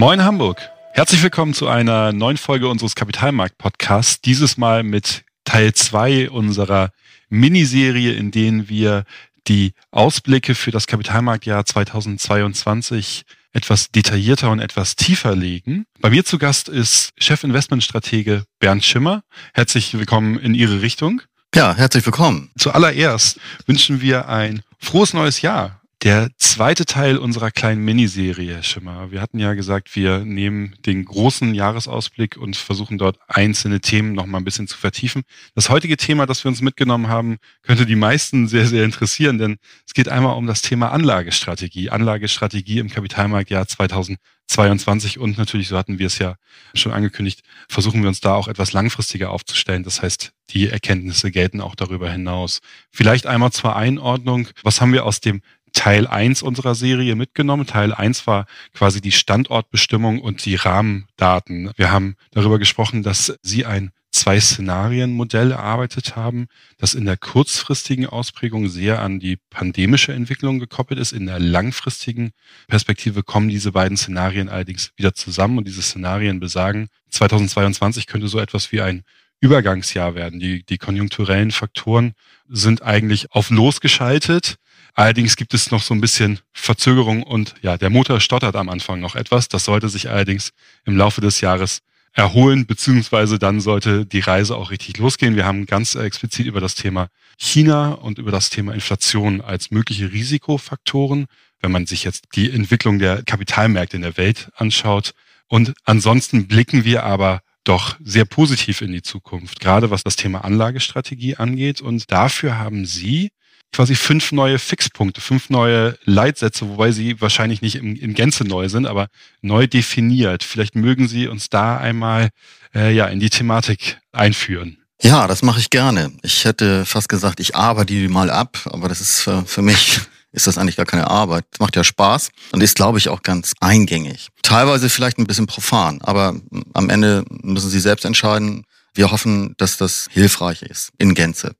Moin Hamburg. Herzlich willkommen zu einer neuen Folge unseres Kapitalmarkt-Podcasts. Dieses Mal mit Teil 2 unserer Miniserie, in denen wir die Ausblicke für das Kapitalmarktjahr 2022 etwas detaillierter und etwas tiefer legen. Bei mir zu Gast ist Chefinvestmentstratege Bernd Schimmer. Herzlich willkommen in Ihre Richtung. Ja, herzlich willkommen. Zuallererst wünschen wir ein frohes neues Jahr der zweite Teil unserer kleinen Miniserie, Schimmer. Wir hatten ja gesagt, wir nehmen den großen Jahresausblick und versuchen dort einzelne Themen noch mal ein bisschen zu vertiefen. Das heutige Thema, das wir uns mitgenommen haben, könnte die meisten sehr, sehr interessieren, denn es geht einmal um das Thema Anlagestrategie. Anlagestrategie im Kapitalmarktjahr 2022 und natürlich, so hatten wir es ja schon angekündigt, versuchen wir uns da auch etwas langfristiger aufzustellen. Das heißt, die Erkenntnisse gelten auch darüber hinaus. Vielleicht einmal zur Einordnung. Was haben wir aus dem Teil 1 unserer Serie mitgenommen. Teil 1 war quasi die Standortbestimmung und die Rahmendaten. Wir haben darüber gesprochen, dass Sie ein Zwei-Szenarien-Modell erarbeitet haben, das in der kurzfristigen Ausprägung sehr an die pandemische Entwicklung gekoppelt ist. In der langfristigen Perspektive kommen diese beiden Szenarien allerdings wieder zusammen und diese Szenarien besagen, 2022 könnte so etwas wie ein Übergangsjahr werden. Die, die konjunkturellen Faktoren sind eigentlich auf losgeschaltet Allerdings gibt es noch so ein bisschen Verzögerung und ja, der Motor stottert am Anfang noch etwas. Das sollte sich allerdings im Laufe des Jahres erholen, beziehungsweise dann sollte die Reise auch richtig losgehen. Wir haben ganz explizit über das Thema China und über das Thema Inflation als mögliche Risikofaktoren, wenn man sich jetzt die Entwicklung der Kapitalmärkte in der Welt anschaut. Und ansonsten blicken wir aber doch sehr positiv in die Zukunft, gerade was das Thema Anlagestrategie angeht. Und dafür haben Sie quasi fünf neue Fixpunkte, fünf neue Leitsätze, wobei sie wahrscheinlich nicht in, Gänze neu sind, aber neu definiert. Vielleicht mögen Sie uns da einmal äh, ja in die Thematik einführen. Ja, das mache ich gerne. Ich hätte fast gesagt, ich arbeite die mal ab, aber das ist für, für mich ist das eigentlich gar keine Arbeit. Das macht ja Spaß und ist, glaube ich, auch ganz eingängig. Teilweise vielleicht ein bisschen profan, aber am Ende müssen Sie selbst entscheiden. Wir hoffen, dass das hilfreich ist in Gänze.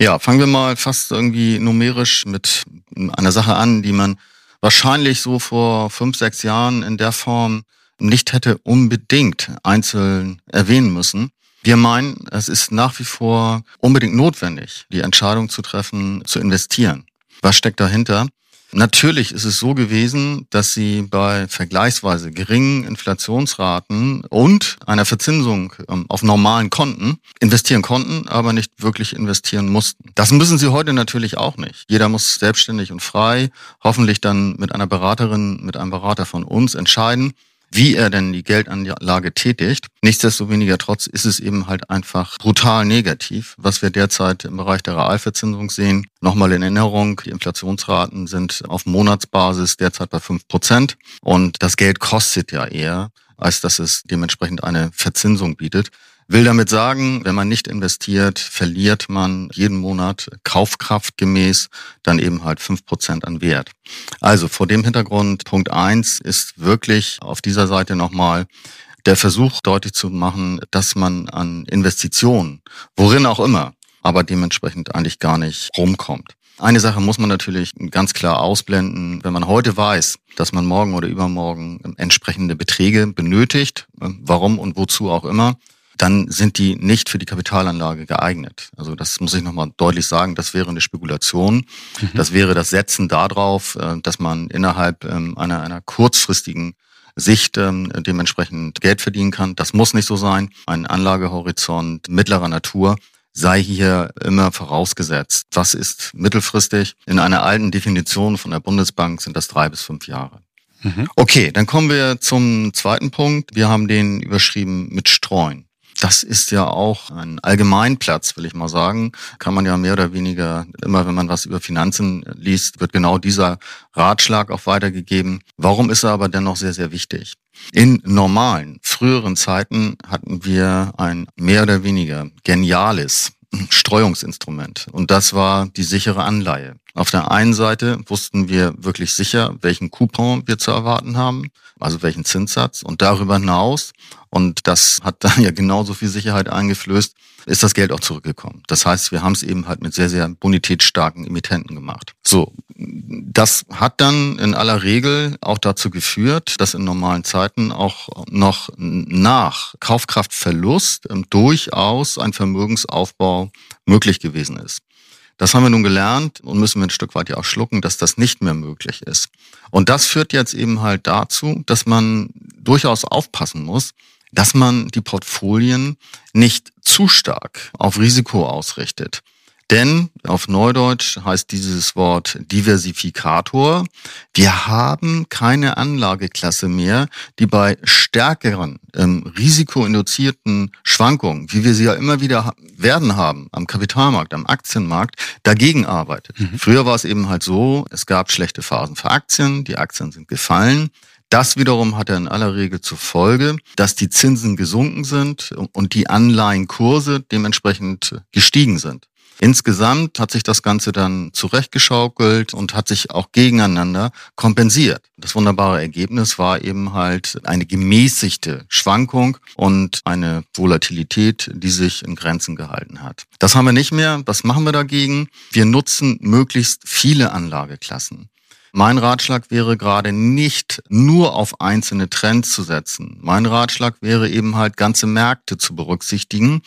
Ja, fangen wir mal fast irgendwie numerisch mit einer Sache an, die man wahrscheinlich so vor fünf, sechs Jahren in der Form nicht hätte unbedingt einzeln erwähnen müssen. Wir meinen, es ist nach wie vor unbedingt notwendig, die Entscheidung zu treffen, zu investieren. Was steckt dahinter? Natürlich ist es so gewesen, dass sie bei vergleichsweise geringen Inflationsraten und einer Verzinsung ähm, auf normalen Konten investieren konnten, aber nicht wirklich investieren mussten. Das müssen sie heute natürlich auch nicht. Jeder muss selbstständig und frei, hoffentlich dann mit einer Beraterin, mit einem Berater von uns entscheiden, wie er denn die Geldanlage tätigt. Nichtsdestoweniger trotz ist es eben halt einfach brutal negativ, was wir derzeit im Bereich der Realverzinsung sehen. Nochmal in Erinnerung, die Inflationsraten sind auf Monatsbasis derzeit bei fünf Prozent und das Geld kostet ja eher, als dass es dementsprechend eine Verzinsung bietet. Will damit sagen, wenn man nicht investiert, verliert man jeden Monat Kaufkraft gemäß dann eben halt fünf Prozent an Wert. Also vor dem Hintergrund, Punkt eins ist wirklich auf dieser Seite nochmal der Versuch deutlich zu machen, dass man an Investitionen, worin auch immer, aber dementsprechend eigentlich gar nicht rumkommt. Eine Sache muss man natürlich ganz klar ausblenden. Wenn man heute weiß, dass man morgen oder übermorgen entsprechende Beträge benötigt, warum und wozu auch immer, dann sind die nicht für die Kapitalanlage geeignet. Also das muss ich nochmal deutlich sagen, das wäre eine Spekulation. Mhm. Das wäre das Setzen darauf, äh, dass man innerhalb ähm, einer, einer kurzfristigen Sicht ähm, dementsprechend Geld verdienen kann. Das muss nicht so sein. Ein Anlagehorizont mittlerer Natur sei hier immer vorausgesetzt. Was ist mittelfristig? In einer alten Definition von der Bundesbank sind das drei bis fünf Jahre. Mhm. Okay, dann kommen wir zum zweiten Punkt. Wir haben den überschrieben mit Streuen das ist ja auch ein Allgemeinplatz, will ich mal sagen. Kann man ja mehr oder weniger, immer wenn man was über Finanzen liest, wird genau dieser Ratschlag auch weitergegeben. Warum ist er aber dennoch sehr, sehr wichtig? In normalen, früheren Zeiten hatten wir ein mehr oder weniger geniales Streuungsinstrument. Und das war die sichere Anleihe. Auf der einen Seite wussten wir wirklich sicher, welchen Coupon wir zu erwarten haben. Also welchen Zinssatz. Und darüber hinaus, und das hat dann ja genauso viel Sicherheit eingeflößt, ist das Geld auch zurückgekommen. Das heißt, wir haben es eben halt mit sehr, sehr bonitätsstarken Emittenten gemacht. So, das hat dann in aller Regel auch dazu geführt, dass in normalen Zeiten auch noch nach Kaufkraftverlust durchaus ein Vermögensaufbau möglich gewesen ist. Das haben wir nun gelernt und müssen wir ein Stück weit ja auch schlucken, dass das nicht mehr möglich ist. Und das führt jetzt eben halt dazu, dass man durchaus aufpassen muss, dass man die Portfolien nicht zu stark auf Risiko ausrichtet. Denn auf Neudeutsch heißt dieses Wort Diversifikator. Wir haben keine Anlageklasse mehr, die bei stärkeren ähm, risikoinduzierten Schwankungen, wie wir sie ja immer wieder werden haben, am Kapitalmarkt, am Aktienmarkt, dagegen arbeitet. Mhm. Früher war es eben halt so, es gab schlechte Phasen für Aktien, die Aktien sind gefallen. Das wiederum hatte in aller Regel zur Folge, dass die Zinsen gesunken sind und die Anleihenkurse dementsprechend gestiegen sind. Insgesamt hat sich das Ganze dann zurechtgeschaukelt und hat sich auch gegeneinander kompensiert. Das wunderbare Ergebnis war eben halt eine gemäßigte Schwankung und eine Volatilität, die sich in Grenzen gehalten hat. Das haben wir nicht mehr. Was machen wir dagegen? Wir nutzen möglichst viele Anlageklassen. Mein Ratschlag wäre gerade nicht nur auf einzelne Trends zu setzen. Mein Ratschlag wäre eben halt ganze Märkte zu berücksichtigen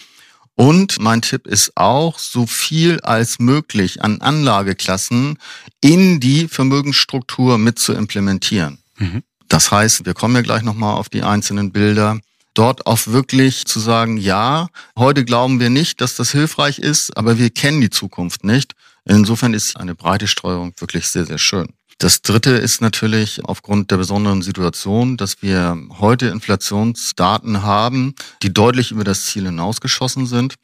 und mein Tipp ist auch, so viel als möglich an Anlageklassen in die Vermögensstruktur mit zu implementieren. Mhm. Das heißt, wir kommen ja gleich nochmal auf die einzelnen Bilder. Dort auch wirklich zu sagen, ja, heute glauben wir nicht, dass das hilfreich ist, aber wir kennen die Zukunft nicht. Insofern ist eine breite Streuung wirklich sehr, sehr schön. Das dritte ist natürlich aufgrund der besonderen Situation, dass wir heute Inflationsdaten haben, die deutlich über das Ziel hinausgeschossen sind.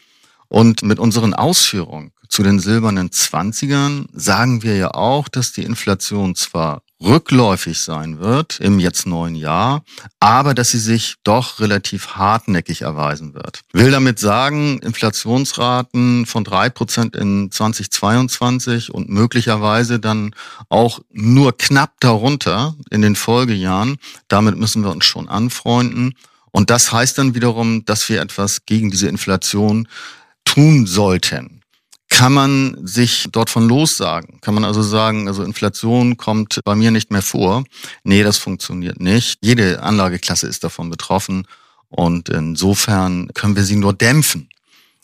Und mit unseren Ausführungen zu den silbernen Zwanzigern sagen wir ja auch, dass die Inflation zwar rückläufig sein wird im jetzt neuen Jahr, aber dass sie sich doch relativ hartnäckig erweisen wird. Will damit sagen, Inflationsraten von drei Prozent in 2022 und möglicherweise dann auch nur knapp darunter in den Folgejahren. Damit müssen wir uns schon anfreunden. Und das heißt dann wiederum, dass wir etwas gegen diese Inflation tun sollten kann man sich dort von lossagen? Kann man also sagen, also Inflation kommt bei mir nicht mehr vor? Nee, das funktioniert nicht. Jede Anlageklasse ist davon betroffen und insofern können wir sie nur dämpfen,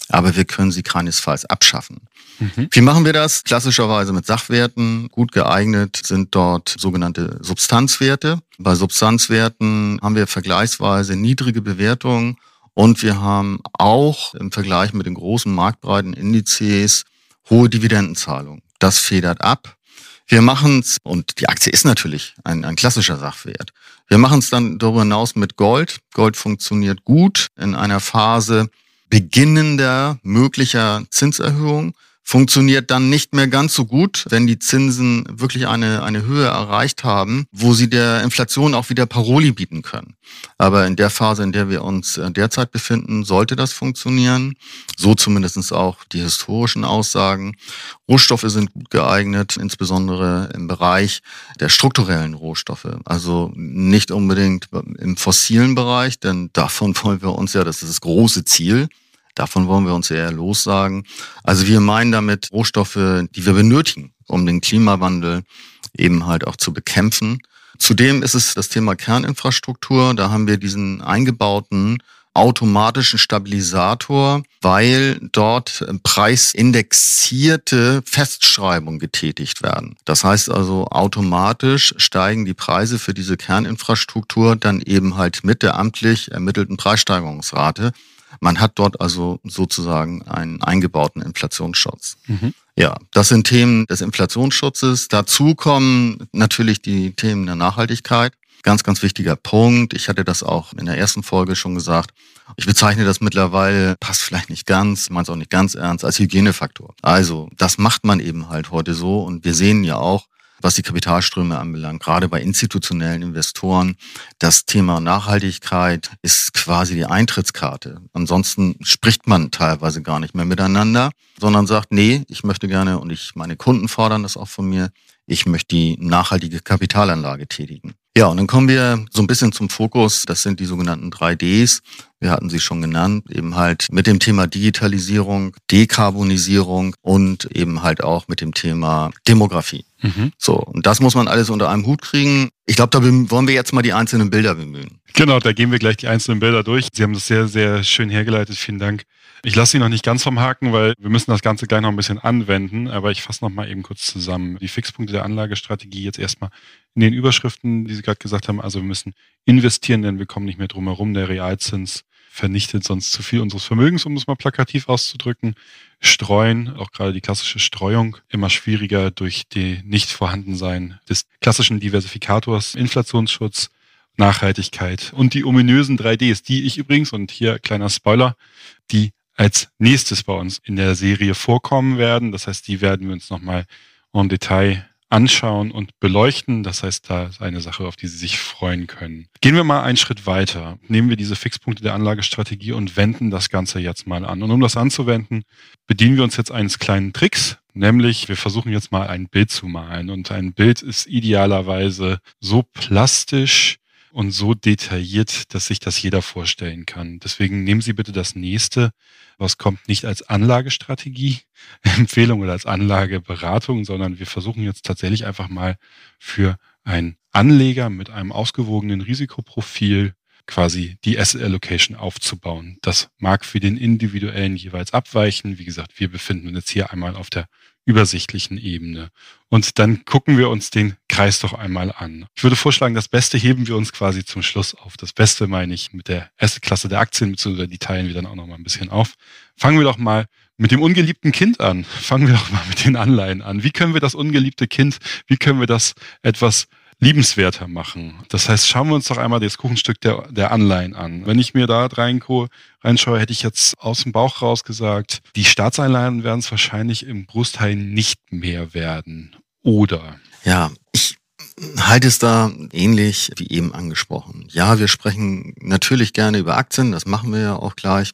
aber wir können sie keinesfalls abschaffen. Mhm. Wie machen wir das? Klassischerweise mit Sachwerten. Gut geeignet sind dort sogenannte Substanzwerte. Bei Substanzwerten haben wir vergleichsweise niedrige Bewertungen und wir haben auch im Vergleich mit den großen marktbreiten Indizes hohe Dividendenzahlungen. Das federt ab. Wir machen es, und die Aktie ist natürlich ein, ein klassischer Sachwert. Wir machen es dann darüber hinaus mit Gold. Gold funktioniert gut in einer Phase beginnender möglicher Zinserhöhung funktioniert dann nicht mehr ganz so gut, wenn die Zinsen wirklich eine, eine Höhe erreicht haben, wo sie der Inflation auch wieder Paroli bieten können. Aber in der Phase, in der wir uns äh, derzeit befinden, sollte das funktionieren. So zumindestens auch die historischen Aussagen. Rohstoffe sind gut geeignet, insbesondere im Bereich der strukturellen Rohstoffe. Also nicht unbedingt im fossilen Bereich, denn davon wollen wir uns ja, das ist das große Ziel, Davon wollen wir uns eher lossagen. Also wir meinen damit Rohstoffe, die wir benötigen, um den Klimawandel eben halt auch zu bekämpfen. Zudem ist es das Thema Kerninfrastruktur. Da haben wir diesen eingebauten automatischen Stabilisator, weil dort preisindexierte Festschreibungen getätigt werden. Das heißt also, automatisch steigen die Preise für diese Kerninfrastruktur dann eben halt mit der amtlich ermittelten Preissteigerungsrate. Man hat dort also sozusagen einen eingebauten Inflationsschutz. Mhm. Ja, das sind Themen des Inflationsschutzes. Dazu kommen natürlich die Themen der Nachhaltigkeit. Ganz, ganz wichtiger Punkt. Ich hatte das auch in der ersten Folge schon gesagt. Ich bezeichne das mittlerweile, passt vielleicht nicht ganz, meint es auch nicht ganz ernst, als Hygienefaktor. Also, das macht man eben halt heute so. Und wir sehen ja auch, was die Kapitalströme anbelangt, gerade bei institutionellen Investoren. Das Thema Nachhaltigkeit ist quasi die Eintrittskarte. Ansonsten spricht man teilweise gar nicht mehr miteinander, sondern sagt, nee, ich möchte gerne und ich, meine Kunden fordern das auch von mir, ich möchte die nachhaltige Kapitalanlage tätigen. Ja, und dann kommen wir so ein bisschen zum Fokus. Das sind die sogenannten 3Ds. Wir hatten sie schon genannt, eben halt mit dem Thema Digitalisierung, Dekarbonisierung und eben halt auch mit dem Thema Demografie. Mhm. So, und das muss man alles unter einem Hut kriegen. Ich glaube, da wollen wir jetzt mal die einzelnen Bilder bemühen. Genau, da gehen wir gleich die einzelnen Bilder durch. Sie haben das sehr, sehr schön hergeleitet. Vielen Dank. Ich lasse Sie noch nicht ganz vom Haken, weil wir müssen das Ganze gleich noch ein bisschen anwenden. Aber ich fasse noch mal eben kurz zusammen. Die Fixpunkte der Anlagestrategie jetzt erstmal in den Überschriften, die Sie gerade gesagt haben. Also wir müssen investieren, denn wir kommen nicht mehr drum herum. Der Realzins vernichtet sonst zu viel unseres Vermögens, um es mal plakativ auszudrücken. Streuen, auch gerade die klassische Streuung, immer schwieriger durch die Nichtvorhandensein des klassischen Diversifikators, Inflationsschutz, Nachhaltigkeit und die ominösen 3Ds, die ich übrigens, und hier kleiner Spoiler, die als nächstes bei uns in der Serie vorkommen werden. Das heißt, die werden wir uns nochmal en Detail anschauen und beleuchten. Das heißt, da ist eine Sache, auf die Sie sich freuen können. Gehen wir mal einen Schritt weiter. Nehmen wir diese Fixpunkte der Anlagestrategie und wenden das Ganze jetzt mal an. Und um das anzuwenden, bedienen wir uns jetzt eines kleinen Tricks, nämlich wir versuchen jetzt mal ein Bild zu malen. Und ein Bild ist idealerweise so plastisch, und so detailliert, dass sich das jeder vorstellen kann. Deswegen nehmen Sie bitte das nächste, was kommt nicht als Anlagestrategie, Empfehlung oder als Anlageberatung, sondern wir versuchen jetzt tatsächlich einfach mal für einen Anleger mit einem ausgewogenen Risikoprofil quasi die Asset Allocation aufzubauen. Das mag für den individuellen jeweils abweichen. Wie gesagt, wir befinden uns jetzt hier einmal auf der übersichtlichen Ebene. Und dann gucken wir uns den Kreis doch einmal an. Ich würde vorschlagen, das Beste heben wir uns quasi zum Schluss auf. Das Beste meine ich mit der ersten Klasse der Aktien, beziehungsweise die teilen wir dann auch noch mal ein bisschen auf. Fangen wir doch mal mit dem ungeliebten Kind an. Fangen wir doch mal mit den Anleihen an. Wie können wir das ungeliebte Kind, wie können wir das etwas liebenswerter machen. Das heißt, schauen wir uns doch einmal das Kuchenstück der, der Anleihen an. Wenn ich mir da reinschaue, hätte ich jetzt aus dem Bauch raus gesagt, die Staatsanleihen werden es wahrscheinlich im Großteil nicht mehr werden. Oder? Ja, ich halte es da ähnlich wie eben angesprochen. Ja, wir sprechen natürlich gerne über Aktien, das machen wir ja auch gleich.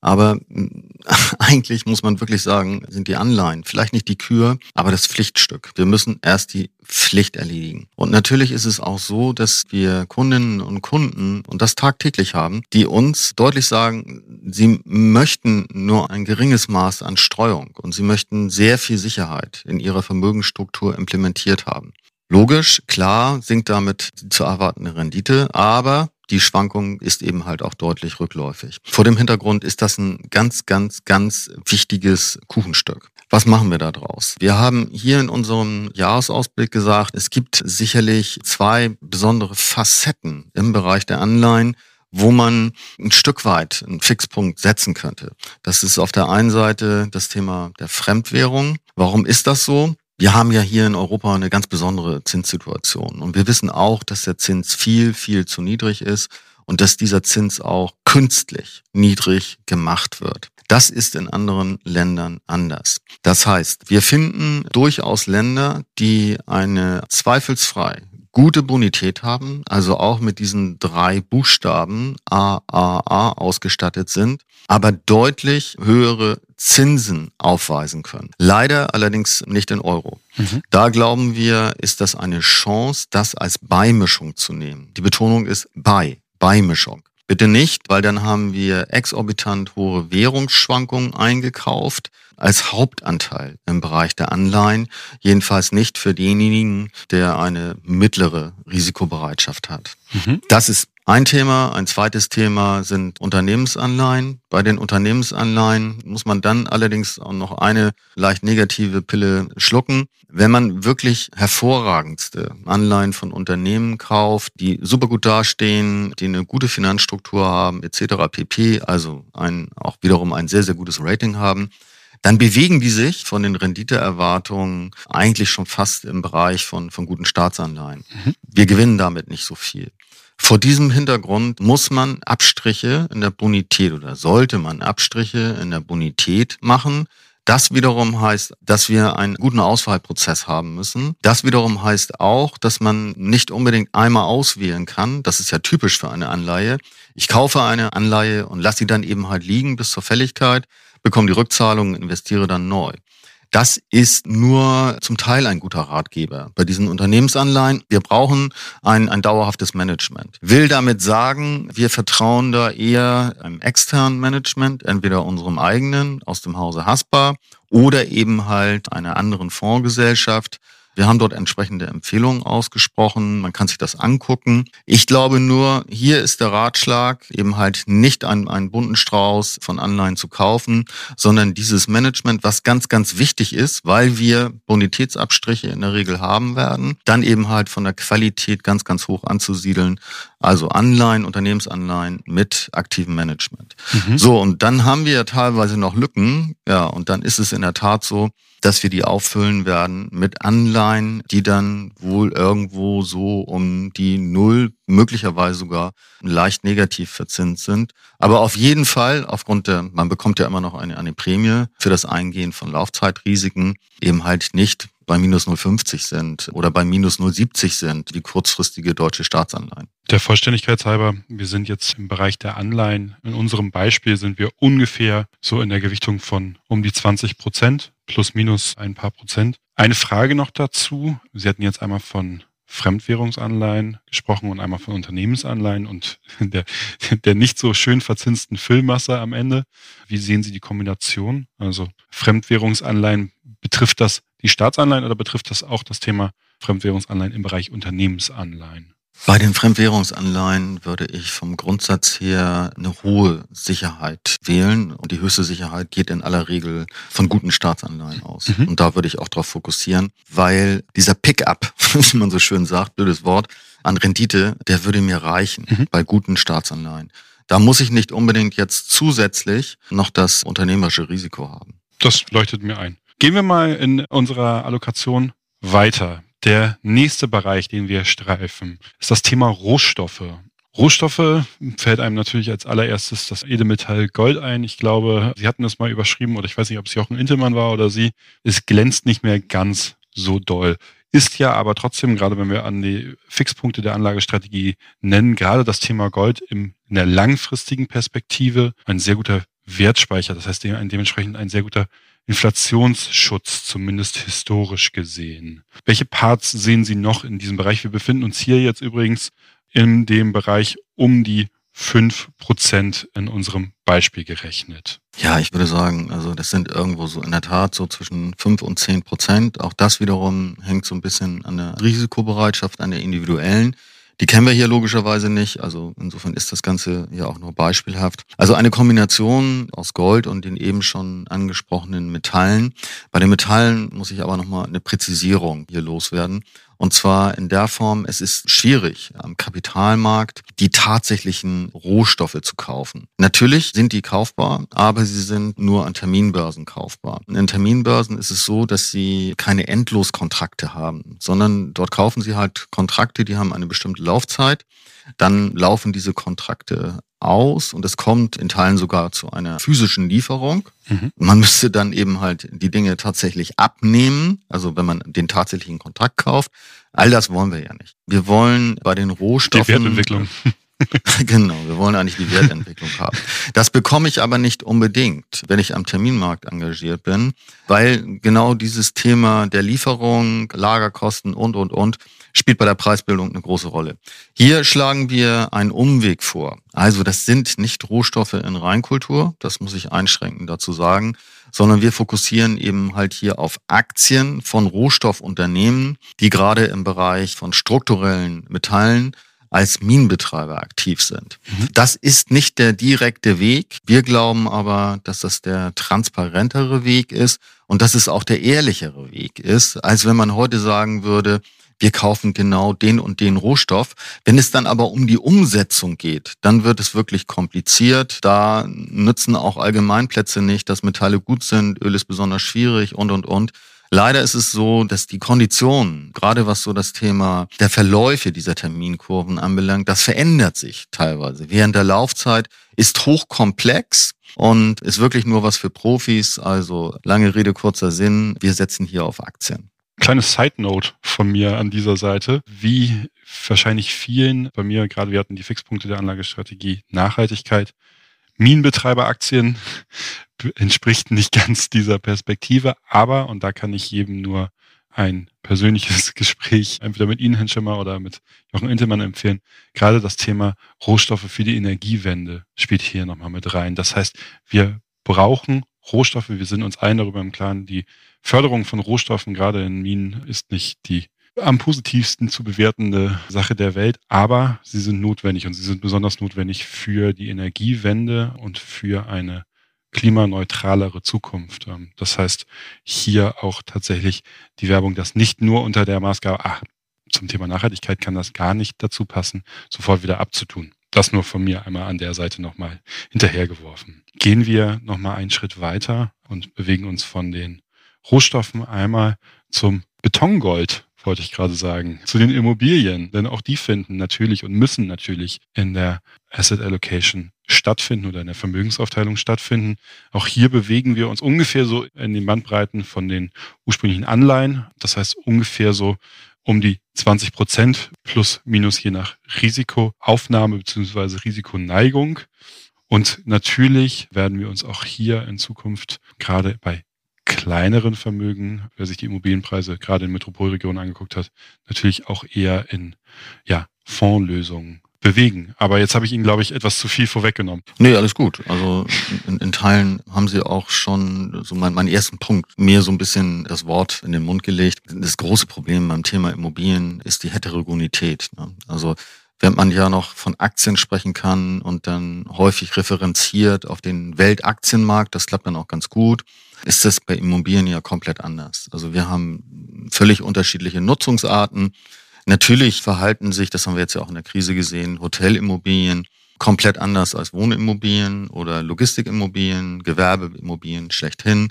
Aber eigentlich muss man wirklich sagen, sind die Anleihen vielleicht nicht die Kür, aber das Pflichtstück. Wir müssen erst die Pflicht erledigen. Und natürlich ist es auch so, dass wir Kundinnen und Kunden und das tagtäglich haben, die uns deutlich sagen, sie möchten nur ein geringes Maß an Streuung und sie möchten sehr viel Sicherheit in ihrer Vermögensstruktur implementiert haben. Logisch, klar, sinkt damit die zu erwartende Rendite, aber die Schwankung ist eben halt auch deutlich rückläufig. Vor dem Hintergrund ist das ein ganz, ganz, ganz wichtiges Kuchenstück. Was machen wir da draus? Wir haben hier in unserem Jahresausblick gesagt, es gibt sicherlich zwei besondere Facetten im Bereich der Anleihen, wo man ein Stück weit einen Fixpunkt setzen könnte. Das ist auf der einen Seite das Thema der Fremdwährung. Warum ist das so? Wir haben ja hier in Europa eine ganz besondere Zinssituation und wir wissen auch, dass der Zins viel, viel zu niedrig ist und dass dieser Zins auch künstlich niedrig gemacht wird. Das ist in anderen Ländern anders. Das heißt, wir finden durchaus Länder, die eine zweifelsfrei gute Bonität haben, also auch mit diesen drei Buchstaben AAA ausgestattet sind, aber deutlich höhere Zinsen aufweisen können. Leider allerdings nicht in Euro. Mhm. Da glauben wir, ist das eine Chance, das als Beimischung zu nehmen. Die Betonung ist bei, Beimischung. Bitte nicht, weil dann haben wir exorbitant hohe Währungsschwankungen eingekauft als Hauptanteil im Bereich der Anleihen. Jedenfalls nicht für denjenigen, der eine mittlere Risikobereitschaft hat. Mhm. Das ist ein Thema. Ein zweites Thema sind Unternehmensanleihen. Bei den Unternehmensanleihen muss man dann allerdings auch noch eine leicht negative Pille schlucken. Wenn man wirklich hervorragendste Anleihen von Unternehmen kauft, die super gut dastehen, die eine gute Finanzstruktur haben, etc. pp, also ein, auch wiederum ein sehr, sehr gutes Rating haben, dann bewegen die sich von den Renditeerwartungen eigentlich schon fast im Bereich von, von guten Staatsanleihen. Mhm. Wir gewinnen damit nicht so viel. Vor diesem Hintergrund muss man Abstriche in der Bonität oder sollte man Abstriche in der Bonität machen. Das wiederum heißt, dass wir einen guten Auswahlprozess haben müssen. Das wiederum heißt auch, dass man nicht unbedingt einmal auswählen kann. Das ist ja typisch für eine Anleihe. Ich kaufe eine Anleihe und lasse sie dann eben halt liegen bis zur Fälligkeit, bekomme die Rückzahlung, investiere dann neu. Das ist nur zum Teil ein guter Ratgeber bei diesen Unternehmensanleihen. Wir brauchen ein, ein dauerhaftes Management. Will damit sagen, wir vertrauen da eher einem externen Management, entweder unserem eigenen aus dem Hause Haspa oder eben halt einer anderen Fondsgesellschaft, wir haben dort entsprechende Empfehlungen ausgesprochen. Man kann sich das angucken. Ich glaube nur, hier ist der Ratschlag, eben halt nicht einen, einen bunten Strauß von Anleihen zu kaufen, sondern dieses Management, was ganz, ganz wichtig ist, weil wir Bonitätsabstriche in der Regel haben werden, dann eben halt von der Qualität ganz, ganz hoch anzusiedeln. Also Anleihen, Unternehmensanleihen mit aktivem Management. Mhm. So, und dann haben wir ja teilweise noch Lücken. Ja, und dann ist es in der Tat so, dass wir die auffüllen werden mit Anleihen, die dann wohl irgendwo so um die Null, möglicherweise sogar leicht negativ verzinst sind. Aber auf jeden Fall, aufgrund der, man bekommt ja immer noch eine, eine Prämie für das Eingehen von Laufzeitrisiken, eben halt nicht bei minus 0,50 sind oder bei minus 0,70 sind, die kurzfristige deutsche Staatsanleihen. Der Vollständigkeit halber, wir sind jetzt im Bereich der Anleihen. In unserem Beispiel sind wir ungefähr so in der Gewichtung von um die 20 Prozent, plus minus ein paar Prozent. Eine Frage noch dazu. Sie hatten jetzt einmal von Fremdwährungsanleihen gesprochen und einmal von Unternehmensanleihen und der, der nicht so schön verzinsten Füllmasse am Ende. Wie sehen Sie die Kombination? Also Fremdwährungsanleihen, betrifft das die Staatsanleihen oder betrifft das auch das Thema Fremdwährungsanleihen im Bereich Unternehmensanleihen? Bei den Fremdwährungsanleihen würde ich vom Grundsatz her eine hohe Sicherheit wählen. Und die höchste Sicherheit geht in aller Regel von guten Staatsanleihen aus. Mhm. Und da würde ich auch darauf fokussieren, weil dieser Pickup, wie man so schön sagt, blödes Wort, an Rendite, der würde mir reichen mhm. bei guten Staatsanleihen. Da muss ich nicht unbedingt jetzt zusätzlich noch das unternehmerische Risiko haben. Das leuchtet mir ein. Gehen wir mal in unserer Allokation weiter. Der nächste Bereich, den wir streifen, ist das Thema Rohstoffe. Rohstoffe fällt einem natürlich als allererstes das Edelmetall Gold ein. Ich glaube, Sie hatten das mal überschrieben oder ich weiß nicht, ob es Jochen Intelmann war oder Sie. Es glänzt nicht mehr ganz so doll. Ist ja aber trotzdem, gerade wenn wir an die Fixpunkte der Anlagestrategie nennen, gerade das Thema Gold in der langfristigen Perspektive ein sehr guter Wertspeicher. Das heißt, dementsprechend ein sehr guter Inflationsschutz, zumindest historisch gesehen. Welche Parts sehen Sie noch in diesem Bereich? Wir befinden uns hier jetzt übrigens in dem Bereich um die fünf Prozent in unserem Beispiel gerechnet. Ja, ich würde sagen, also das sind irgendwo so in der Tat so zwischen fünf und zehn Prozent. Auch das wiederum hängt so ein bisschen an der Risikobereitschaft, an der individuellen. Die kennen wir hier logischerweise nicht. Also insofern ist das Ganze ja auch nur beispielhaft. Also eine Kombination aus Gold und den eben schon angesprochenen Metallen. Bei den Metallen muss ich aber nochmal eine Präzisierung hier loswerden. Und zwar in der Form, es ist schwierig am Kapitalmarkt die tatsächlichen Rohstoffe zu kaufen. Natürlich sind die kaufbar, aber sie sind nur an Terminbörsen kaufbar. In Terminbörsen ist es so, dass sie keine Endloskontrakte haben, sondern dort kaufen sie halt Kontrakte, die haben eine bestimmte Laufzeit. Dann laufen diese Kontrakte aus und es kommt in Teilen sogar zu einer physischen Lieferung. Mhm. Man müsste dann eben halt die Dinge tatsächlich abnehmen, also wenn man den tatsächlichen Kontrakt kauft. All das wollen wir ja nicht. Wir wollen bei den Rohstoffen. Die Wertentwicklung. genau, wir wollen eigentlich die Wertentwicklung haben. Das bekomme ich aber nicht unbedingt, wenn ich am Terminmarkt engagiert bin, weil genau dieses Thema der Lieferung, Lagerkosten und, und, und spielt bei der Preisbildung eine große Rolle. Hier schlagen wir einen Umweg vor. Also das sind nicht Rohstoffe in Reinkultur, das muss ich einschränkend dazu sagen, sondern wir fokussieren eben halt hier auf Aktien von Rohstoffunternehmen, die gerade im Bereich von strukturellen Metallen als Minenbetreiber aktiv sind. Mhm. Das ist nicht der direkte Weg. Wir glauben aber, dass das der transparentere Weg ist und dass es auch der ehrlichere Weg ist, als wenn man heute sagen würde, wir kaufen genau den und den Rohstoff. Wenn es dann aber um die Umsetzung geht, dann wird es wirklich kompliziert. Da nützen auch Allgemeinplätze nicht, dass Metalle gut sind, Öl ist besonders schwierig und, und, und. Leider ist es so, dass die Konditionen, gerade was so das Thema der Verläufe dieser Terminkurven anbelangt, das verändert sich teilweise. Während der Laufzeit ist hochkomplex und ist wirklich nur was für Profis. Also lange Rede, kurzer Sinn. Wir setzen hier auf Aktien. Kleine Side Note von mir an dieser Seite. Wie wahrscheinlich vielen, bei mir gerade, wir hatten die Fixpunkte der Anlagestrategie Nachhaltigkeit, Minenbetreiberaktien entspricht nicht ganz dieser Perspektive, aber, und da kann ich jedem nur ein persönliches Gespräch entweder mit Ihnen, Herrn Schimmer, oder mit Jochen Intelmann empfehlen. Gerade das Thema Rohstoffe für die Energiewende spielt hier nochmal mit rein. Das heißt, wir brauchen Rohstoffe. Wir sind uns allen darüber im Klaren, die Förderung von Rohstoffen, gerade in Minen, ist nicht die am positivsten zu bewertende Sache der Welt, aber sie sind notwendig und sie sind besonders notwendig für die Energiewende und für eine klimaneutralere Zukunft. Ähm, das heißt, hier auch tatsächlich die Werbung, dass nicht nur unter der Maßgabe, ach, zum Thema Nachhaltigkeit kann das gar nicht dazu passen, sofort wieder abzutun. Das nur von mir einmal an der Seite nochmal hinterhergeworfen. Gehen wir nochmal einen Schritt weiter und bewegen uns von den Rohstoffen einmal zum Betongold, wollte ich gerade sagen, zu den Immobilien. Denn auch die finden natürlich und müssen natürlich in der Asset Allocation stattfinden oder in der Vermögensaufteilung stattfinden. Auch hier bewegen wir uns ungefähr so in den Bandbreiten von den ursprünglichen Anleihen. Das heißt ungefähr so um die 20 Prozent plus minus je nach Risikoaufnahme beziehungsweise Risikoneigung. Und natürlich werden wir uns auch hier in Zukunft gerade bei kleineren Vermögen, wer sich die Immobilienpreise gerade in Metropolregionen angeguckt hat, natürlich auch eher in ja, Fondslösungen bewegen. Aber jetzt habe ich Ihnen, glaube ich, etwas zu viel vorweggenommen. Nee, alles gut. Also in, in Teilen haben Sie auch schon so mein, meinen ersten Punkt mir so ein bisschen das Wort in den Mund gelegt. Das große Problem beim Thema Immobilien ist die Heterogenität. Ne? Also wenn man ja noch von Aktien sprechen kann und dann häufig referenziert auf den Weltaktienmarkt, das klappt dann auch ganz gut, ist das bei Immobilien ja komplett anders. Also wir haben völlig unterschiedliche Nutzungsarten. Natürlich verhalten sich, das haben wir jetzt ja auch in der Krise gesehen, Hotelimmobilien komplett anders als Wohnimmobilien oder Logistikimmobilien, Gewerbeimmobilien schlechthin.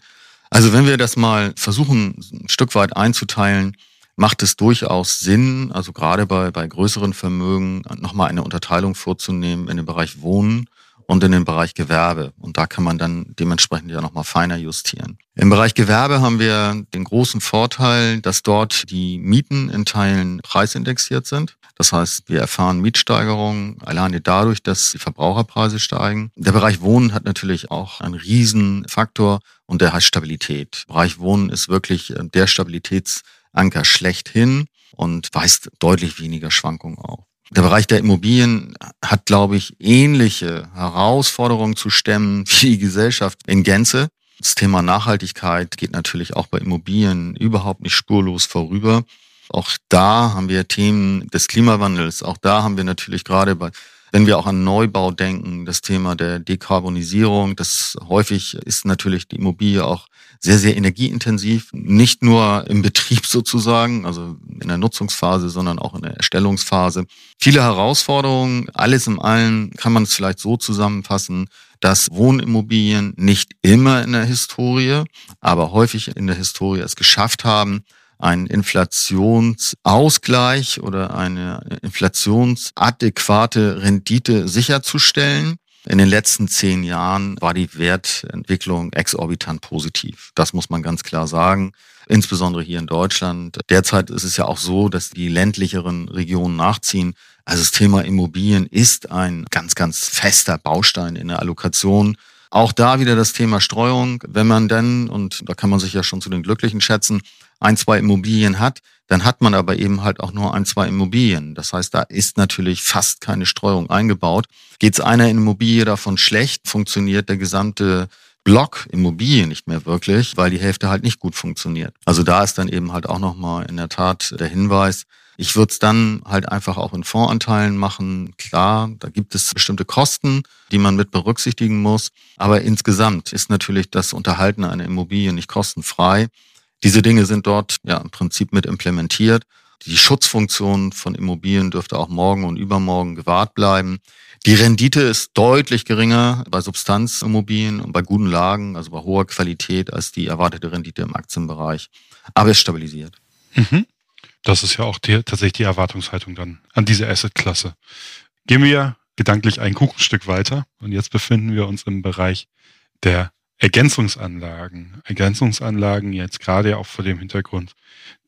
Also wenn wir das mal versuchen, ein Stück weit einzuteilen, macht es durchaus Sinn, also gerade bei, bei größeren Vermögen, nochmal eine Unterteilung vorzunehmen in den Bereich Wohnen und in den Bereich Gewerbe. Und da kann man dann dementsprechend ja nochmal feiner justieren. Im Bereich Gewerbe haben wir den großen Vorteil, dass dort die Mieten in Teilen preisindexiert sind. Das heißt, wir erfahren Mietsteigerungen alleine dadurch, dass die Verbraucherpreise steigen. Der Bereich Wohnen hat natürlich auch einen Riesenfaktor und der heißt Stabilität. Der Bereich Wohnen ist wirklich der Stabilitätsanker schlechthin und weist deutlich weniger Schwankungen auf. Der Bereich der Immobilien hat, glaube ich, ähnliche Herausforderungen zu stemmen wie die Gesellschaft in Gänze. Das Thema Nachhaltigkeit geht natürlich auch bei Immobilien überhaupt nicht spurlos vorüber. Auch da haben wir Themen des Klimawandels. Auch da haben wir natürlich gerade bei wenn wir auch an Neubau denken, das Thema der Dekarbonisierung, das häufig ist natürlich die Immobilie auch sehr, sehr energieintensiv, nicht nur im Betrieb sozusagen, also in der Nutzungsphase, sondern auch in der Erstellungsphase. Viele Herausforderungen, alles im allen kann man es vielleicht so zusammenfassen, dass Wohnimmobilien nicht immer in der Historie, aber häufig in der Historie es geschafft haben, einen Inflationsausgleich oder eine inflationsadäquate Rendite sicherzustellen. In den letzten zehn Jahren war die Wertentwicklung exorbitant positiv. Das muss man ganz klar sagen. Insbesondere hier in Deutschland. Derzeit ist es ja auch so, dass die ländlicheren Regionen nachziehen. Also das Thema Immobilien ist ein ganz, ganz fester Baustein in der Allokation. Auch da wieder das Thema Streuung. Wenn man dann, und da kann man sich ja schon zu den Glücklichen schätzen, ein, zwei Immobilien hat, dann hat man aber eben halt auch nur ein, zwei Immobilien. Das heißt, da ist natürlich fast keine Streuung eingebaut. Geht es einer Immobilie davon schlecht, funktioniert der gesamte Block Immobilien nicht mehr wirklich, weil die Hälfte halt nicht gut funktioniert. Also da ist dann eben halt auch nochmal in der Tat der Hinweis, ich würde es dann halt einfach auch in Fondsanteilen machen. Klar, da gibt es bestimmte Kosten, die man mit berücksichtigen muss. Aber insgesamt ist natürlich das Unterhalten einer Immobilie nicht kostenfrei. Diese Dinge sind dort ja im Prinzip mit implementiert. Die Schutzfunktion von Immobilien dürfte auch morgen und übermorgen gewahrt bleiben. Die Rendite ist deutlich geringer bei Substanzimmobilien und bei guten Lagen, also bei hoher Qualität, als die erwartete Rendite im Aktienbereich. Aber es stabilisiert. Mhm. Das ist ja auch die, tatsächlich die Erwartungshaltung dann an diese Assetklasse. Gehen wir gedanklich ein Kuchenstück weiter und jetzt befinden wir uns im Bereich der Ergänzungsanlagen. Ergänzungsanlagen jetzt gerade auch vor dem Hintergrund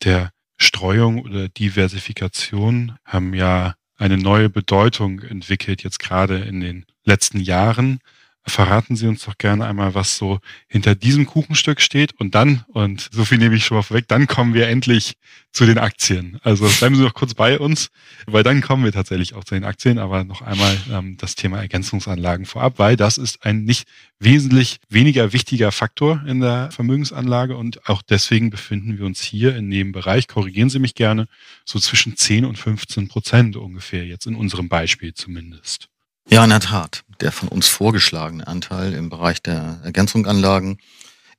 der Streuung oder Diversifikation haben ja eine neue Bedeutung entwickelt, jetzt gerade in den letzten Jahren. Verraten Sie uns doch gerne einmal, was so hinter diesem Kuchenstück steht. Und dann, und so viel nehme ich schon mal vorweg, dann kommen wir endlich zu den Aktien. Also bleiben Sie noch kurz bei uns, weil dann kommen wir tatsächlich auch zu den Aktien. Aber noch einmal ähm, das Thema Ergänzungsanlagen vorab, weil das ist ein nicht wesentlich weniger wichtiger Faktor in der Vermögensanlage. Und auch deswegen befinden wir uns hier in dem Bereich, korrigieren Sie mich gerne, so zwischen 10 und 15 Prozent ungefähr, jetzt in unserem Beispiel zumindest. Ja, in der Tat. Der von uns vorgeschlagene Anteil im Bereich der Ergänzungsanlagen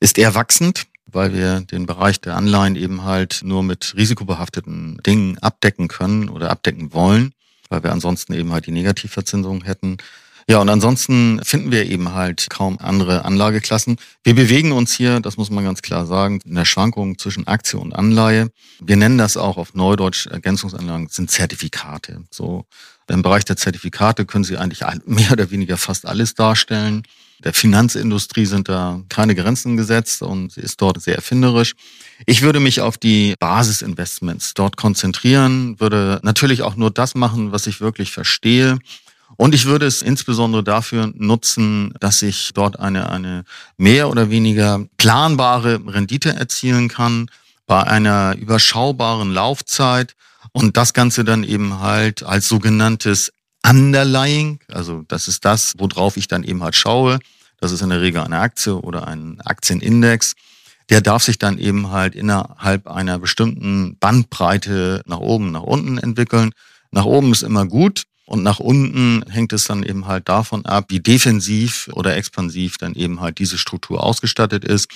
ist eher wachsend, weil wir den Bereich der Anleihen eben halt nur mit risikobehafteten Dingen abdecken können oder abdecken wollen, weil wir ansonsten eben halt die Negativverzinsung hätten. Ja, und ansonsten finden wir eben halt kaum andere Anlageklassen. Wir bewegen uns hier, das muss man ganz klar sagen, in der Schwankung zwischen Aktie und Anleihe. Wir nennen das auch auf Neudeutsch Ergänzungsanlagen, sind Zertifikate. So im Bereich der Zertifikate können Sie eigentlich mehr oder weniger fast alles darstellen. Der Finanzindustrie sind da keine Grenzen gesetzt und sie ist dort sehr erfinderisch. Ich würde mich auf die Basisinvestments dort konzentrieren, würde natürlich auch nur das machen, was ich wirklich verstehe. Und ich würde es insbesondere dafür nutzen, dass ich dort eine, eine mehr oder weniger planbare Rendite erzielen kann bei einer überschaubaren Laufzeit und das Ganze dann eben halt als sogenanntes Underlying, also das ist das, worauf ich dann eben halt schaue. Das ist in der Regel eine Aktie oder ein Aktienindex. Der darf sich dann eben halt innerhalb einer bestimmten Bandbreite nach oben, nach unten entwickeln. Nach oben ist immer gut und nach unten hängt es dann eben halt davon ab, wie defensiv oder expansiv dann eben halt diese Struktur ausgestattet ist.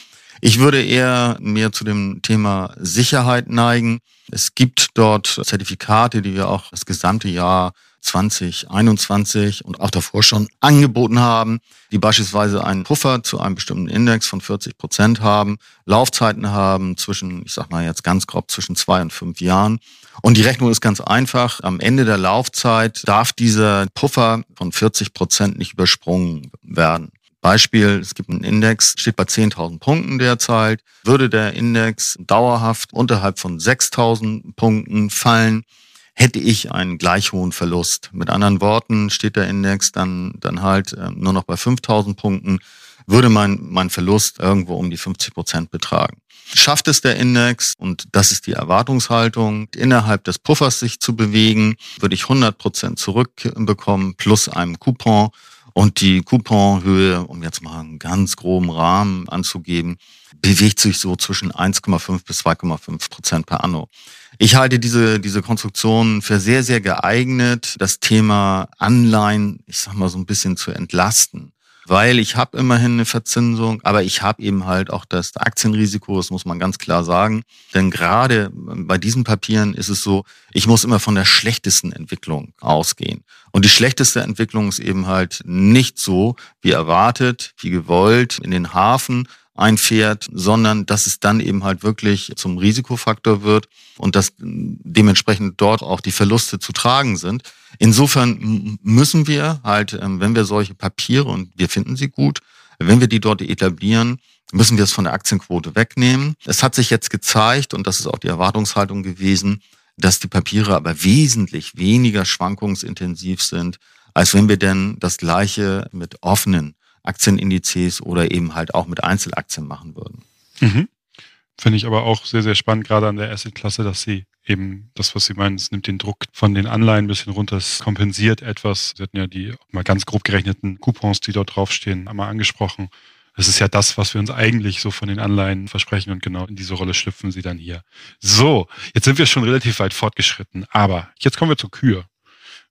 Ich würde eher mehr zu dem Thema Sicherheit neigen. Es gibt dort Zertifikate, die wir auch das gesamte Jahr 2021 und auch davor schon angeboten haben, die beispielsweise einen Puffer zu einem bestimmten Index von 40 Prozent haben, Laufzeiten haben zwischen, ich sag mal jetzt ganz grob, zwischen zwei und fünf Jahren. Und die Rechnung ist ganz einfach. Am Ende der Laufzeit darf dieser Puffer von 40 Prozent nicht übersprungen werden. Beispiel, es gibt einen Index, steht bei 10.000 Punkten derzeit. Würde der Index dauerhaft unterhalb von 6.000 Punkten fallen, hätte ich einen gleich hohen Verlust. Mit anderen Worten steht der Index dann, dann halt äh, nur noch bei 5.000 Punkten, würde mein, mein Verlust irgendwo um die 50 Prozent betragen. Schafft es der Index, und das ist die Erwartungshaltung, innerhalb des Puffers sich zu bewegen, würde ich 100 Prozent zurückbekommen plus einem Coupon und die Couponhöhe, um jetzt mal einen ganz groben Rahmen anzugeben, bewegt sich so zwischen 1,5 bis 2,5 Prozent per anno. Ich halte diese, diese Konstruktion für sehr, sehr geeignet, das Thema Anleihen, ich sag mal so ein bisschen zu entlasten weil ich habe immerhin eine Verzinsung, aber ich habe eben halt auch das Aktienrisiko, das muss man ganz klar sagen. Denn gerade bei diesen Papieren ist es so, ich muss immer von der schlechtesten Entwicklung ausgehen. Und die schlechteste Entwicklung ist eben halt nicht so, wie erwartet, wie gewollt, in den Hafen einfährt, sondern dass es dann eben halt wirklich zum Risikofaktor wird und dass dementsprechend dort auch die Verluste zu tragen sind. Insofern müssen wir halt, ähm, wenn wir solche Papiere und wir finden sie gut, wenn wir die dort etablieren, müssen wir es von der Aktienquote wegnehmen. Es hat sich jetzt gezeigt, und das ist auch die Erwartungshaltung gewesen, dass die Papiere aber wesentlich weniger schwankungsintensiv sind, als wenn wir denn das gleiche mit offenen Aktienindizes oder eben halt auch mit Einzelaktien machen würden. Mhm. Finde ich aber auch sehr, sehr spannend, gerade an der Asset-Klasse, dass sie eben das, was Sie meinen, es nimmt den Druck von den Anleihen ein bisschen runter, es kompensiert etwas. Sie hatten ja die mal ganz grob gerechneten Coupons, die dort draufstehen, einmal angesprochen. Das ist ja das, was wir uns eigentlich so von den Anleihen versprechen und genau in diese Rolle schlüpfen sie dann hier. So, jetzt sind wir schon relativ weit fortgeschritten, aber jetzt kommen wir zur Kür.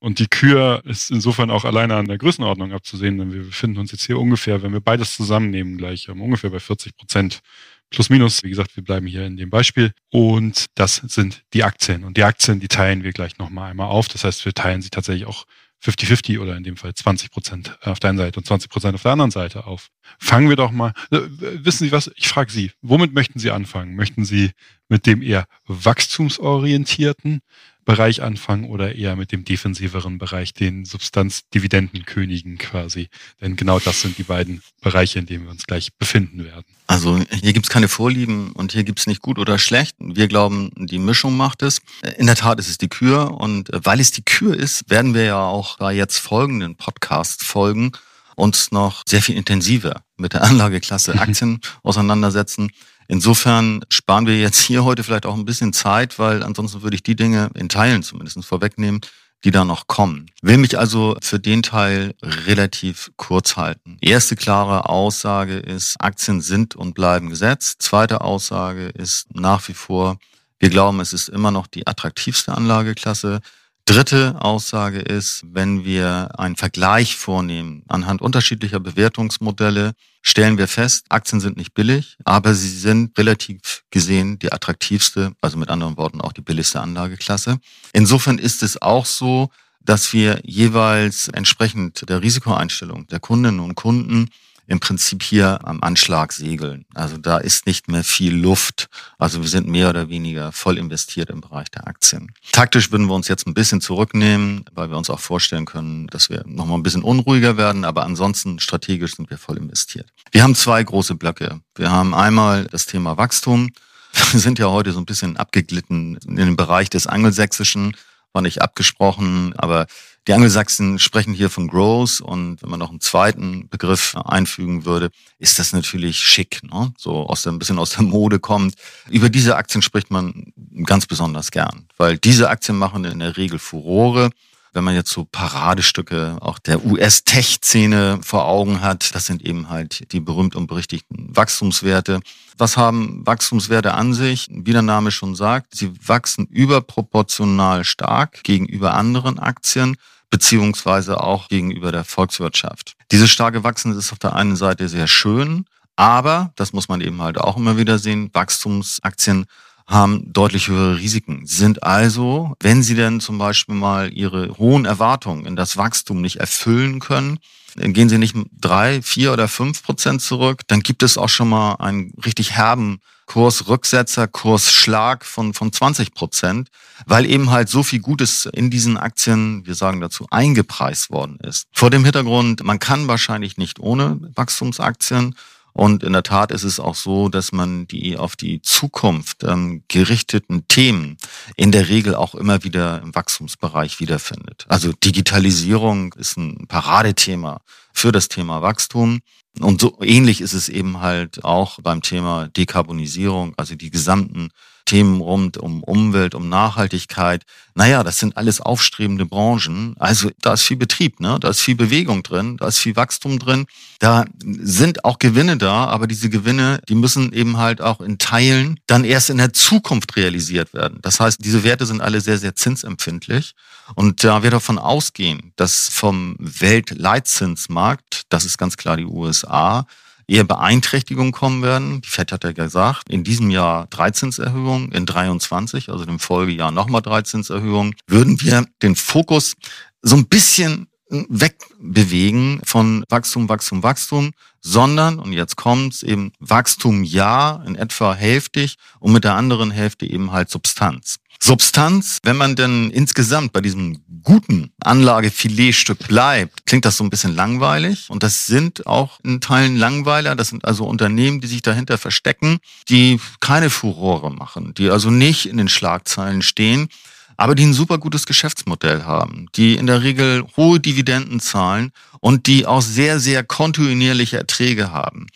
Und die Kür ist insofern auch alleine an der Größenordnung abzusehen, denn wir befinden uns jetzt hier ungefähr, wenn wir beides zusammennehmen, gleich um, ungefähr bei 40 Prozent plus minus. Wie gesagt, wir bleiben hier in dem Beispiel. Und das sind die Aktien. Und die Aktien, die teilen wir gleich nochmal einmal auf. Das heißt, wir teilen sie tatsächlich auch 50-50 oder in dem Fall 20 Prozent auf der einen Seite und 20 Prozent auf der anderen Seite auf. Fangen wir doch mal, äh, wissen Sie was, ich frage Sie, womit möchten Sie anfangen? Möchten Sie mit dem eher wachstumsorientierten Bereich anfangen oder eher mit dem defensiveren Bereich, den Substanzdividendenkönigen quasi? Denn genau das sind die beiden Bereiche, in denen wir uns gleich befinden werden. Also hier gibt's keine Vorlieben und hier gibt's nicht gut oder schlecht. Wir glauben, die Mischung macht es. In der Tat ist es die Kür und weil es die Kür ist, werden wir ja auch bei jetzt folgenden Podcast-Folgen uns noch sehr viel intensiver mit der Anlageklasse Aktien auseinandersetzen. Insofern sparen wir jetzt hier heute vielleicht auch ein bisschen Zeit, weil ansonsten würde ich die Dinge in Teilen zumindest vorwegnehmen, die da noch kommen. Will mich also für den Teil relativ kurz halten. Erste klare Aussage ist, Aktien sind und bleiben Gesetz. Zweite Aussage ist nach wie vor, wir glauben, es ist immer noch die attraktivste Anlageklasse. Dritte Aussage ist, wenn wir einen Vergleich vornehmen anhand unterschiedlicher Bewertungsmodelle, stellen wir fest, Aktien sind nicht billig, aber sie sind relativ gesehen die attraktivste, also mit anderen Worten auch die billigste Anlageklasse. Insofern ist es auch so, dass wir jeweils entsprechend der Risikoeinstellung der Kundinnen und Kunden im Prinzip hier am Anschlag segeln. Also da ist nicht mehr viel Luft. Also wir sind mehr oder weniger voll investiert im Bereich der Aktien. Taktisch würden wir uns jetzt ein bisschen zurücknehmen, weil wir uns auch vorstellen können, dass wir nochmal ein bisschen unruhiger werden. Aber ansonsten strategisch sind wir voll investiert. Wir haben zwei große Blöcke. Wir haben einmal das Thema Wachstum. Wir sind ja heute so ein bisschen abgeglitten in den Bereich des Angelsächsischen, war nicht abgesprochen, aber die Angelsachsen sprechen hier von Growth und wenn man noch einen zweiten Begriff einfügen würde, ist das natürlich schick, ne? so aus der, ein bisschen aus der Mode kommt. Über diese Aktien spricht man ganz besonders gern, weil diese Aktien machen in der Regel Furore wenn man jetzt so Paradestücke auch der US-Tech-Szene vor Augen hat, das sind eben halt die berühmt und berichtigten Wachstumswerte. Was haben Wachstumswerte an sich? Wie der Name schon sagt, sie wachsen überproportional stark gegenüber anderen Aktien beziehungsweise auch gegenüber der Volkswirtschaft. Diese starke Wachsen ist auf der einen Seite sehr schön, aber, das muss man eben halt auch immer wieder sehen, Wachstumsaktien haben deutlich höhere Risiken, sind also, wenn sie denn zum Beispiel mal ihre hohen Erwartungen in das Wachstum nicht erfüllen können, dann gehen sie nicht drei, vier oder fünf Prozent zurück, dann gibt es auch schon mal einen richtig herben Kursrücksetzer, Kursschlag von, von 20 Prozent, weil eben halt so viel Gutes in diesen Aktien, wir sagen dazu, eingepreist worden ist. Vor dem Hintergrund, man kann wahrscheinlich nicht ohne Wachstumsaktien und in der Tat ist es auch so, dass man die auf die Zukunft ähm, gerichteten Themen in der Regel auch immer wieder im Wachstumsbereich wiederfindet. Also Digitalisierung ist ein Paradethema für das Thema Wachstum. Und so ähnlich ist es eben halt auch beim Thema Dekarbonisierung, also die gesamten Themen rund um Umwelt, um Nachhaltigkeit. Naja, das sind alles aufstrebende Branchen. Also da ist viel Betrieb, ne? da ist viel Bewegung drin, da ist viel Wachstum drin. Da sind auch Gewinne da, aber diese Gewinne, die müssen eben halt auch in Teilen dann erst in der Zukunft realisiert werden. Das heißt, diese Werte sind alle sehr, sehr zinsempfindlich. Und da wir davon ausgehen, dass vom Weltleitzinsmarkt, das ist ganz klar die USA, eher Beeinträchtigungen kommen werden. Die FED hat ja gesagt, in diesem Jahr drei Zinserhöhungen, in 23, also dem Folgejahr nochmal drei Zinserhöhungen, würden wir den Fokus so ein bisschen wegbewegen von Wachstum, Wachstum, Wachstum, sondern, und jetzt kommt's, eben Wachstum ja, in etwa hälftig und mit der anderen Hälfte eben halt Substanz. Substanz, wenn man denn insgesamt bei diesem guten Anlagefiletstück bleibt, klingt das so ein bisschen langweilig. Und das sind auch in Teilen Langweiler. Das sind also Unternehmen, die sich dahinter verstecken, die keine Furore machen, die also nicht in den Schlagzeilen stehen, aber die ein super gutes Geschäftsmodell haben, die in der Regel hohe Dividenden zahlen und die auch sehr, sehr kontinuierliche Erträge haben.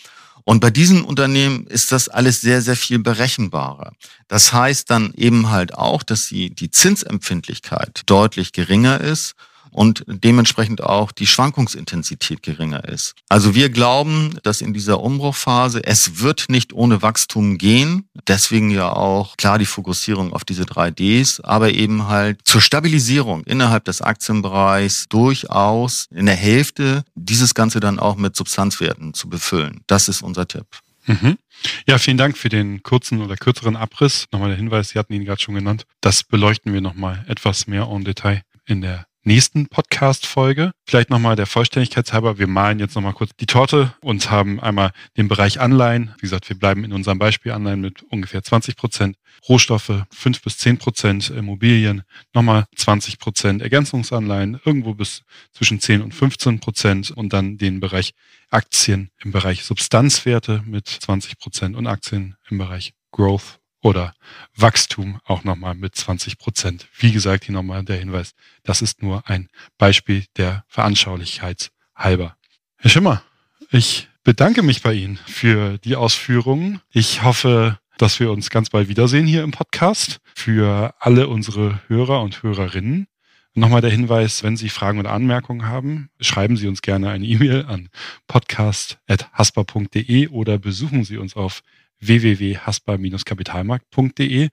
Und bei diesen Unternehmen ist das alles sehr, sehr viel berechenbarer. Das heißt dann eben halt auch, dass die, die Zinsempfindlichkeit deutlich geringer ist und dementsprechend auch die Schwankungsintensität geringer ist. Also wir glauben, dass in dieser Umbruchphase es wird nicht ohne Wachstum gehen. Deswegen ja auch klar die Fokussierung auf diese drei Ds, aber eben halt zur Stabilisierung innerhalb des Aktienbereichs durchaus in der Hälfte dieses Ganze dann auch mit Substanzwerten zu befüllen. Das ist unser Tipp. Mhm. Ja, vielen Dank für den kurzen oder kürzeren Abriss. Nochmal der Hinweis, Sie hatten ihn gerade schon genannt. Das beleuchten wir nochmal etwas mehr en Detail in der nächsten Podcast-Folge. Vielleicht nochmal der Vollständigkeit halber. Wir malen jetzt nochmal kurz die Torte und haben einmal den Bereich Anleihen. Wie gesagt, wir bleiben in unserem Beispiel Anleihen mit ungefähr 20 Prozent. Rohstoffe 5 bis 10 Prozent. Immobilien nochmal 20 Prozent. Ergänzungsanleihen irgendwo bis zwischen 10 und 15 Prozent. Und dann den Bereich Aktien im Bereich Substanzwerte mit 20 Prozent und Aktien im Bereich Growth oder Wachstum auch nochmal mit 20 Prozent. Wie gesagt, hier nochmal der Hinweis, das ist nur ein Beispiel der Veranschaulichkeit halber. Herr Schimmer, ich bedanke mich bei Ihnen für die Ausführungen. Ich hoffe, dass wir uns ganz bald wiedersehen hier im Podcast. Für alle unsere Hörer und Hörerinnen. Nochmal der Hinweis, wenn Sie Fragen oder Anmerkungen haben, schreiben Sie uns gerne eine E-Mail an podcast.haspa.de oder besuchen Sie uns auf www.haspa-kapitalmarkt.de.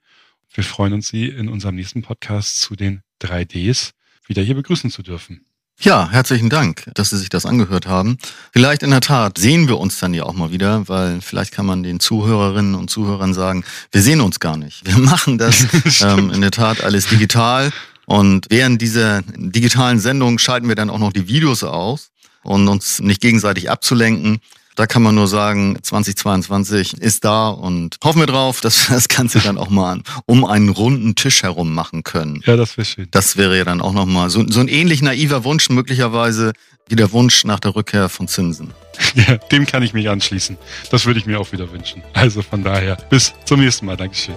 Wir freuen uns, Sie in unserem nächsten Podcast zu den 3Ds wieder hier begrüßen zu dürfen. Ja, herzlichen Dank, dass Sie sich das angehört haben. Vielleicht in der Tat sehen wir uns dann ja auch mal wieder, weil vielleicht kann man den Zuhörerinnen und Zuhörern sagen, wir sehen uns gar nicht. Wir machen das ähm, in der Tat alles digital. Und während dieser digitalen Sendung schalten wir dann auch noch die Videos aus und uns nicht gegenseitig abzulenken. Da kann man nur sagen, 2022 ist da und hoffen wir drauf, dass wir das Ganze dann auch mal um einen runden Tisch herum machen können. Ja, das wäre schön. Das wäre ja dann auch nochmal so, so ein ähnlich naiver Wunsch möglicherweise wie der Wunsch nach der Rückkehr von Zinsen. Ja, dem kann ich mich anschließen. Das würde ich mir auch wieder wünschen. Also von daher, bis zum nächsten Mal. Dankeschön.